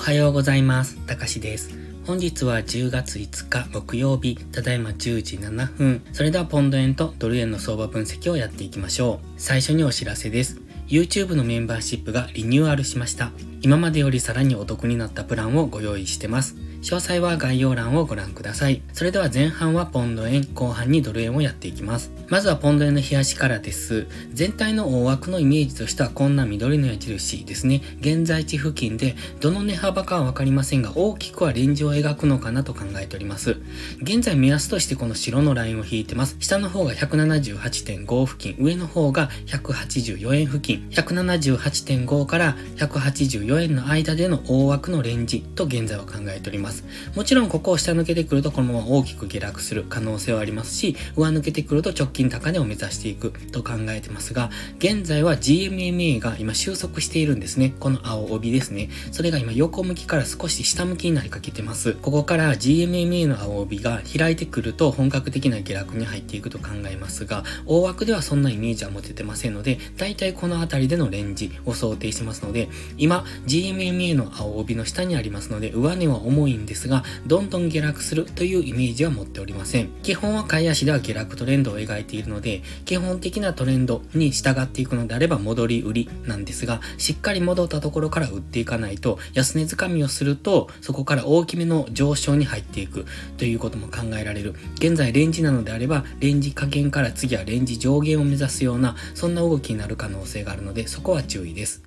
おはようございます。たかしです。本日は10月5日木曜日、ただいま10時7分。それではポンド円とドル円の相場分析をやっていきましょう。最初にお知らせです。YouTube のメンバーシップがリニューアルしました。今までよりさらにお得になったプランをご用意してます。詳細は概要欄をご覧ください。それでは前半はポンド円、後半にドル円をやっていきます。まずはポンド円の冷やしからです。全体の大枠のイメージとしてはこんな緑の矢印ですね。現在地付近で、どの値幅かはわかりませんが、大きくはレンジを描くのかなと考えております。現在目安としてこの白のラインを引いてます。下の方が178.5付近、上の方が184円付近、178.5から184円の間での大枠のレンジと現在は考えております。ます。もちろんここを下抜けてくるとこのまま大きく下落する可能性はありますし、上抜けてくると直近高値を目指していくと考えてますが、現在は GMMA が今収束しているんですね。この青帯ですね。それが今横向きから少し下向きになりかけてます。ここから GMMA の青帯が開いてくると本格的な下落に入っていくと考えますが、大枠ではそんなイメージは持ててませんので、だいたいこの辺りでのレンジを想定してますので、今 GMMA の青帯の下にありますので、上値は重いんんですが、どんどん下落するというイメージは持っておりません。基本は買い足では下落トレンドを描いているので、基本的なトレンドに従っていくのであれば戻り売りなんですが、しっかり戻ったところから売っていかないと、安値掴みをすると、そこから大きめの上昇に入っていくということも考えられる。現在レンジなのであれば、レンジ加減から次はレンジ上限を目指すような、そんな動きになる可能性があるので、そこは注意です。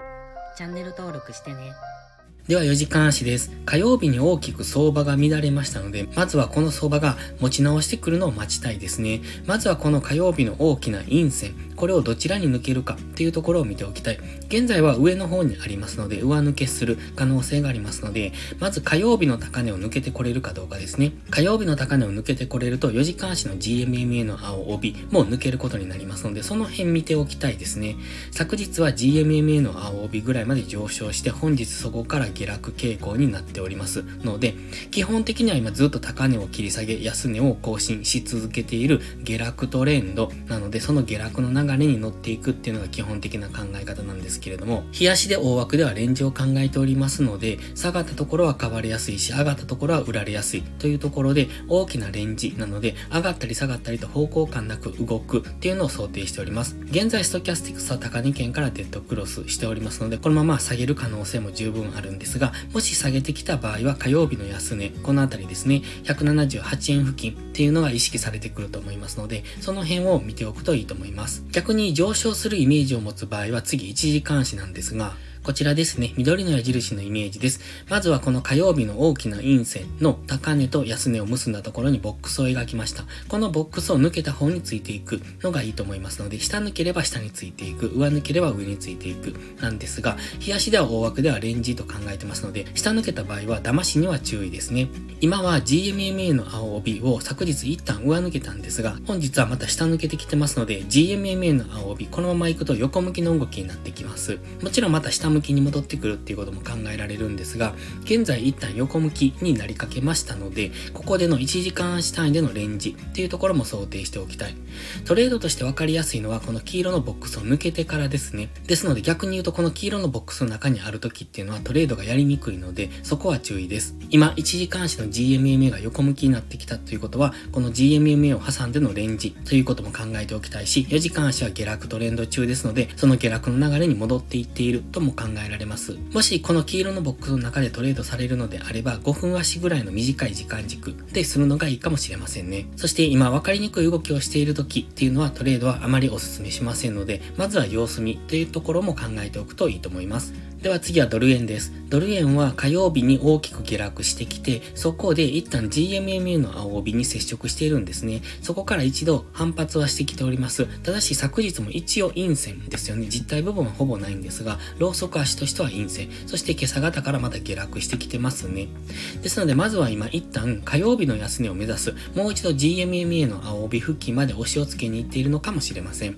チャンネル登録してね。では4時間足です。火曜日に大きく相場が乱れましたので、まずはこの相場が持ち直してくるのを待ちたいですね。まずはこの火曜日の大きな陰線、これをどちらに抜けるかっていうところを見ておきたい。現在は上の方にありますので、上抜けする可能性がありますので、まず火曜日の高値を抜けてこれるかどうかですね。火曜日の高値を抜けてこれると、4時間足の GMMA の青帯も抜けることになりますので、その辺見ておきたいですね。昨日は GMMA の青帯ぐらいまで上昇して、本日そこから下落傾向になっておりますので、基本的には今ずっと高値を切り下げ、安値を更新し続けている下落トレンドなので、その下落の流れに乗っていくっていうのが基本的な考え方なんですけれども、冷やしで大枠ではレンジを考えておりますので、下がったところは買われやすいし、上がったところは売られやすいというところで、大きなレンジなので、上がったり下がったりと方向感なく動くっていうのを想定しております。現在、ストキャスティクスは高値圏からデッドクロスしておりますので、このまま下げる可能性も十分あるんでですが、もし下げてきた場合は火曜日の安値、このあたりですね、178円付近っていうのが意識されてくると思いますので、その辺を見ておくといいと思います。逆に上昇するイメージを持つ場合は次1時間足なんですが、こちらですね、緑の矢印のイメージです。まずはこの火曜日の大きな陰線の高値と安値を結んだところにボックスを描きました。このボックスを抜けた方についていくのがいいと思いますので、下抜ければ下についていく、上抜ければ上についていく、なんですが、日足では大枠ではレンジと考えてますので、下抜けた場合は騙しには注意ですね。今は GMMA の青帯を昨日一旦上抜けたんですが、本日はまた下抜けてきてますので、GMMA の青帯、このまま行くと横向きの動きになってきます。もちろんまた下向きに戻ってくるっていうことも考えられるんですが、現在一旦横向きになりかけましたので、ここでの1時間足単位でのレンジっていうところも想定しておきたい。トレードとして分かりやすいのはこの黄色のボックスを抜けてからですね。ですので逆に言うとこの黄色のボックスの中にある時っていうのはトレードがやりにくいので、そこは注意です。今、1時間足の GMMA が横向きになってきたということは、この GMMA を挟んでのレンジということも考えておきたいし、4時間足は下落トレンド中ですので、その下落の流れに戻っていっているとも考考えられます。もしこの黄色のボックスの中でトレードされるのであれば、5分足ぐらいの短い時間軸でするのがいいかもしれませんね。そして今分かりにくい動きをしている時っていうのはトレードはあまりお勧めしませんので、まずは様子見というところも考えておくといいと思います。では次はドル円です。ドル円は火曜日に大きく下落してきて、そこで一旦 GMMA の青帯に接触しているんですね。そこから一度反発はしてきております。ただし昨日も一応陰線ですよね。実体部分はほぼないんですが、ローソク足としては陰線。そして今朝方からまた下落してきてますね。ですのでまずは今一旦火曜日の安値を目指す、もう一度 GMMA の青帯付近まで押しをつけに行っているのかもしれません。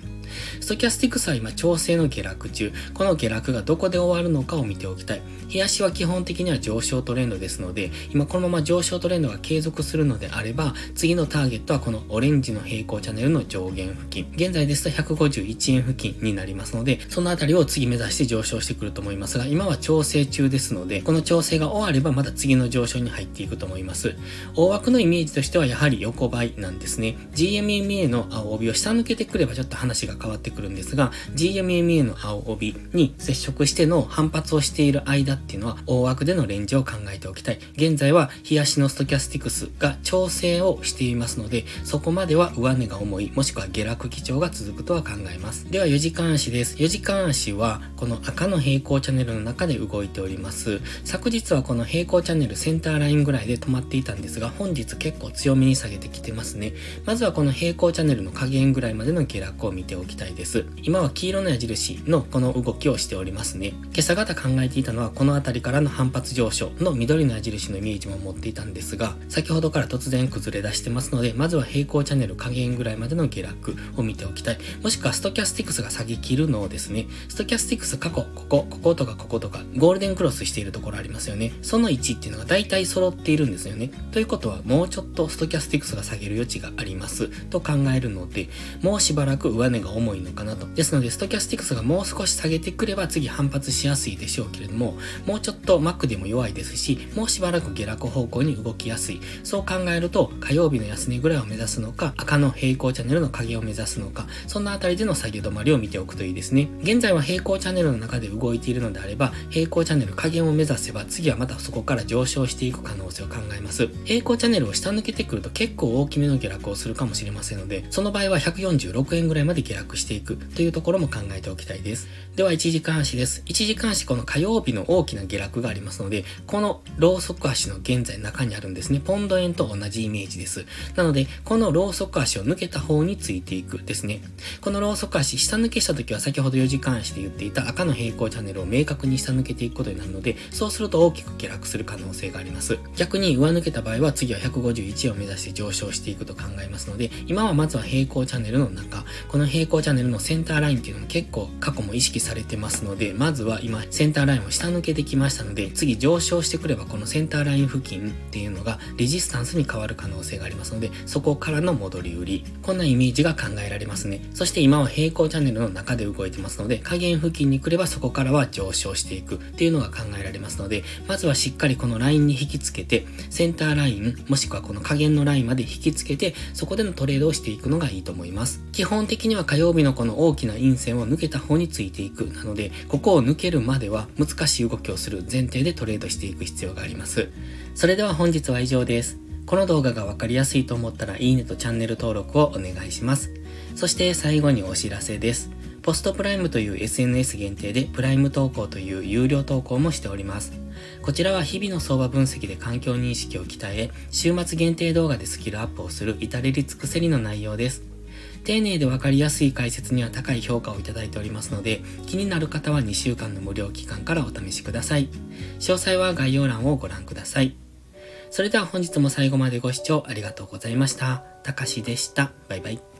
ストキャスティクスは今調整の下落中。この下落がどこで終わるのかを見ておきたい。冷やしは基本的には上昇トレンドですので、今このまま上昇トレンドが継続するのであれば、次のターゲットはこのオレンジの平行チャンネルの上限付近。現在ですと151円付近になりますので、そのあたりを次目指して上昇してくると思いますが、今は調整中ですので、この調整が終わればまた次の上昇に入っていくと思います。大枠のイメージとしてはやはり横ばいなんですね。GMMA の青帯を下抜けてくればちょっと話が変わってくるんですが、GMMA の青帯に接触しての反発をしている間っていうのは大枠でのレンジを考えておきたい。現在は冷やしのストキャスティクスが調整をしていますので、そこまでは上値が重い、もしくは下落基調が続くとは考えます。では4時間足です。4時間足はこの赤の平行チャンネルの中で動いております。昨日はこの平行チャンネルセンターラインぐらいで止まっていたんですが、本日結構強めに下げてきてますね。まずはこの平行チャンネルの下限ぐらいまでの下落を見ておきたいです。今は黄色の矢印のこの動きをしておりますね。今朝方考えていたのはこの辺りからの反発上昇の緑の矢印のイメージも持っていたんですが、先ほどから突然崩れ出してますので、まずは平行チャンネル下限ぐらいまでの下落を見ておきたい。もしくはストキャスティクスが下げ切るのをですね、ストキャスティクス過去、ここ、こことかこことか、ゴールデンクロスしているところありますよね。その位置っていうのが大体揃っているんですよね。ということは、もうちょっとストキャスティクスが下げる余地がありますと考えるので、もうしばらく上値が重いのかなと。ですので、ストキャスティクスがもう少し下げてくれば次反発しやすいでしょうけれども、もうちょっと Mac でも弱いですし、もうしばらく下落方向に動きやすい。そう考えると、火曜日の安値ぐらいを目指すのか、赤の平行チャンネルの影を目指すのか、そんなあたりでの下げ止まりを見ておくといいですね。現在は平行チャンネルの中で動いているのであれば、平行チャンネル加減を目指せば、次はまたそこから上昇していく可能性を考えます。平行チャンネルを下抜けてくると結構大きめの下落をするかもしれませんので、その場合は146円ぐらいまで下落していくというところも考えておきたいです。では、1時間足です。1時間足この火曜日の大きな下落がありますので、このローソク足の現在中にあるんですね。ポンド円と同じイメージです。なので、このローソク足を抜けた方についていくですね。このローソク足、下抜けした時は先ほど4時間足で言っていた赤の平行チャンネルを明確に下抜けていくことになるので、そうすると大きく下落する可能性があります。逆に上抜けた場合は次は151を目指して上昇していくと考えますので、今はまずは平行チャンネルの中、この平行チャンネルのセンターラインっていうのも結構過去も意識されてますので、まずは今センターラインを下抜けてきましたので、次上昇してくればこのセンターライン付近っていうのがレジスタンスに変わる可能性がありますので、そこからの戻り売り。こんなイメージが考えられますね。そして今は平行チャンネルの中で動いてますので、下限付近に来ればそこからは上昇していくっていうのが考えられますので、まずはしっかりこのラインに引きつけて、センターライン、もしくはこの下限のラインまで引きつけて、そこでのトレードをしていくのがいいと思います。基本的には火曜日のこの大きな陰線を抜けた方についていく。なので、ここを抜けるまでは難しい動きをする前提でトレードしていく必要があります。それでは本日は以上です。この動画がわかりやすいと思ったらいいねとチャンネル登録をお願いします。そして最後にお知らせです。ポストプライムという SNS 限定でプライム投稿という有料投稿もしております。こちらは日々の相場分析で環境認識を鍛え、週末限定動画でスキルアップをする至れり尽くせりの内容です。丁寧で分かりやすい解説には高い評価をいただいておりますので、気になる方は2週間の無料期間からお試しください。詳細は概要欄をご覧ください。それでは本日も最後までご視聴ありがとうございました。たかしでした。バイバイ。